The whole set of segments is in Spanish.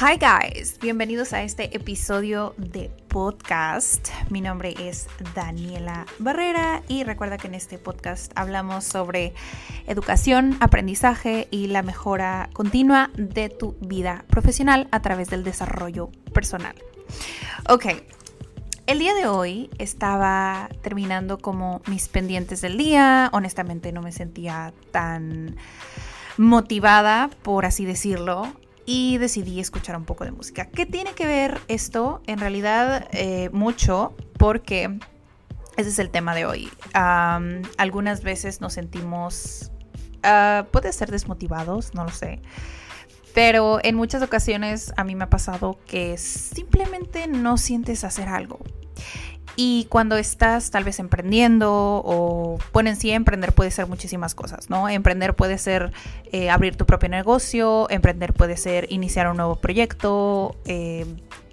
Hi guys, bienvenidos a este episodio de podcast. Mi nombre es Daniela Barrera y recuerda que en este podcast hablamos sobre educación, aprendizaje y la mejora continua de tu vida profesional a través del desarrollo personal. Ok, el día de hoy estaba terminando como mis pendientes del día. Honestamente no me sentía tan motivada, por así decirlo, y decidí escuchar un poco de música. ¿Qué tiene que ver esto? En realidad eh, mucho porque ese es el tema de hoy. algunas veces nos sentimos, ah, puede ser desmotivados, no lo sé. Pero en muchas ocasiones a mí me ha pasado que simplemente no sientes hacer algo. Y cuando estás tal vez emprendiendo o, bueno, en sí emprender puede ser muchísimas cosas, ¿no? Emprender puede ser eh, abrir tu propio negocio, emprender puede ser iniciar un nuevo proyecto eh,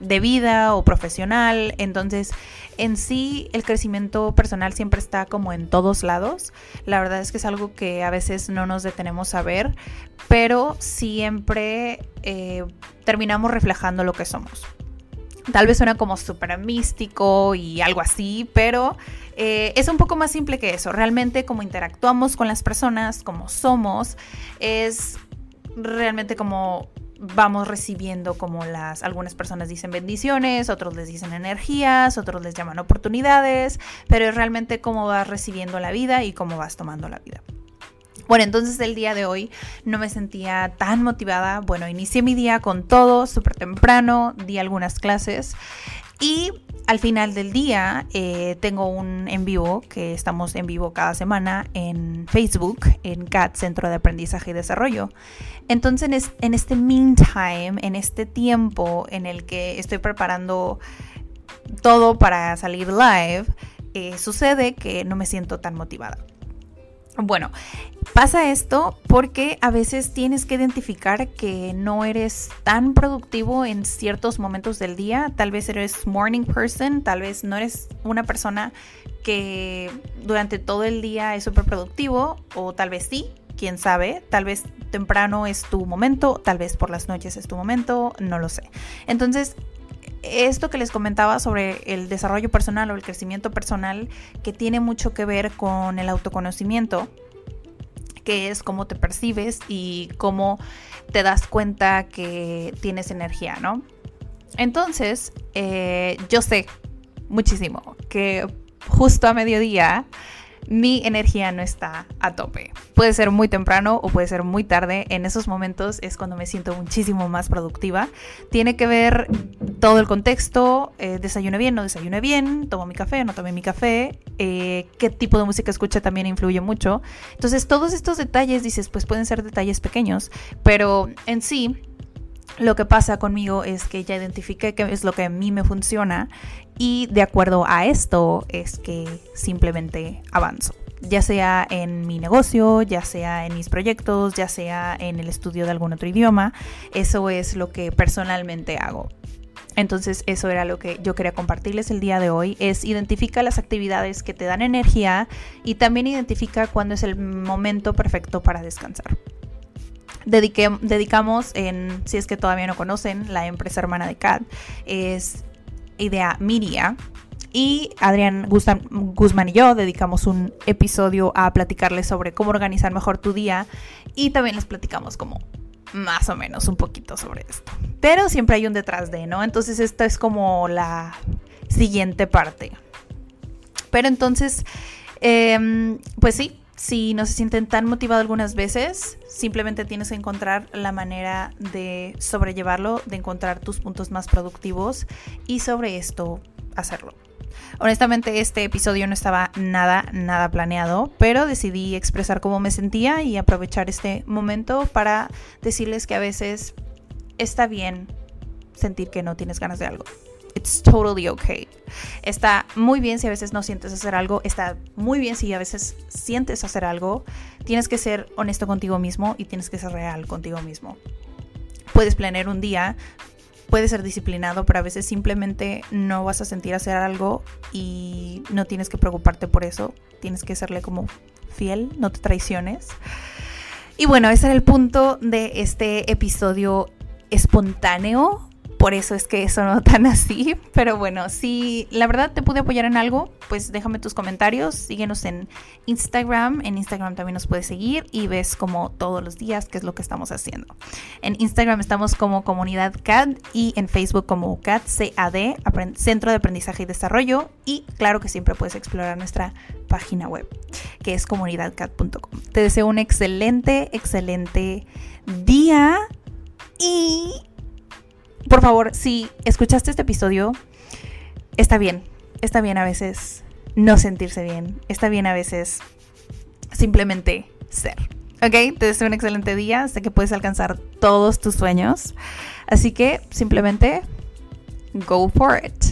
de vida o profesional. Entonces, en sí, el crecimiento personal siempre está como en todos lados. La verdad es que es algo que a veces no nos detenemos a ver, pero siempre eh, terminamos reflejando lo que somos. Tal vez suena como súper místico y algo así, pero eh, es un poco más simple que eso. Realmente como interactuamos con las personas, como somos, es realmente como vamos recibiendo como las algunas personas dicen bendiciones, otros les dicen energías, otros les llaman oportunidades, pero es realmente cómo vas recibiendo la vida y cómo vas tomando la vida. Bueno, entonces el día de hoy no me sentía tan motivada. Bueno, inicié mi día con todo, súper temprano, di algunas clases y al final del día eh, tengo un en vivo, que estamos en vivo cada semana en Facebook, en CAT, Centro de Aprendizaje y Desarrollo. Entonces en este meantime, en este tiempo en el que estoy preparando todo para salir live, eh, sucede que no me siento tan motivada. Bueno, pasa esto porque a veces tienes que identificar que no eres tan productivo en ciertos momentos del día. Tal vez eres morning person, tal vez no eres una persona que durante todo el día es súper productivo o tal vez sí, quién sabe, tal vez temprano es tu momento, tal vez por las noches es tu momento, no lo sé. Entonces, esto que les comentaba sobre el desarrollo personal o el crecimiento personal, que tiene mucho que ver con el autoconocimiento, que es cómo te percibes y cómo te das cuenta que tienes energía, ¿no? Entonces, eh, yo sé muchísimo que justo a mediodía mi energía no está a tope. Puede ser muy temprano o puede ser muy tarde. En esos momentos es cuando me siento muchísimo más productiva. Tiene que ver todo el contexto, eh, bien, no desayuno bien, tomo mi café, no tomé mi café, eh, qué tipo de música escucha también influye mucho. Entonces todos estos detalles, dices, pues pueden ser detalles pequeños, pero en sí lo que pasa conmigo es que ya identifiqué qué es lo que a mí me funciona y de acuerdo a esto es que simplemente avanzo. Ya sea en mi negocio, ya sea en mis proyectos, ya sea en el estudio de algún otro idioma, eso es lo que personalmente hago. Entonces eso era lo que yo quería compartirles el día de hoy, es identifica las actividades que te dan energía y también identifica cuándo es el momento perfecto para descansar dedicamos en, si es que todavía no conocen, la empresa hermana de CAD es Idea Media. Y Adrián Guzmán y yo dedicamos un episodio a platicarles sobre cómo organizar mejor tu día y también les platicamos como más o menos un poquito sobre esto. Pero siempre hay un detrás de, ¿no? Entonces esta es como la siguiente parte. Pero entonces, em, pues sí, si no se sienten tan motivados algunas veces, simplemente tienes que encontrar la manera de sobrellevarlo, de encontrar tus puntos más productivos y sobre esto hacerlo. Honestamente este episodio no estaba nada, nada planeado, pero decidí expresar cómo me sentía y aprovechar este momento para decirles que a veces está bien sentir que no tienes ganas de algo. It's totally okay. Está muy bien si a veces no sientes hacer algo, está muy bien si a veces sientes hacer algo. Tienes que ser honesto contigo mismo y tienes que ser real contigo mismo. Puedes planear un día, puedes ser disciplinado, pero a veces simplemente no vas a sentir hacer algo y no tienes que preocuparte por eso. Tienes que serle como fiel, no te traiciones. Y bueno, ese era el punto de este episodio espontáneo por eso es que sonó tan así. Pero bueno, si la verdad te pude apoyar en algo, pues déjame tus comentarios. Síguenos en Instagram. En Instagram también nos puedes seguir y ves como todos los días qué es lo que estamos haciendo. En Instagram estamos como comunidad CAD y en Facebook como CAD CAD, Centro de Aprendizaje y Desarrollo. Y claro que siempre puedes explorar nuestra página web, que es comunidadcad.com. Te deseo un excelente, excelente día y por favor, si escuchaste este episodio, está bien, está bien a veces no sentirse bien, está bien a veces simplemente ser. ¿Ok? Te deseo un excelente día, sé que puedes alcanzar todos tus sueños, así que simplemente go for it.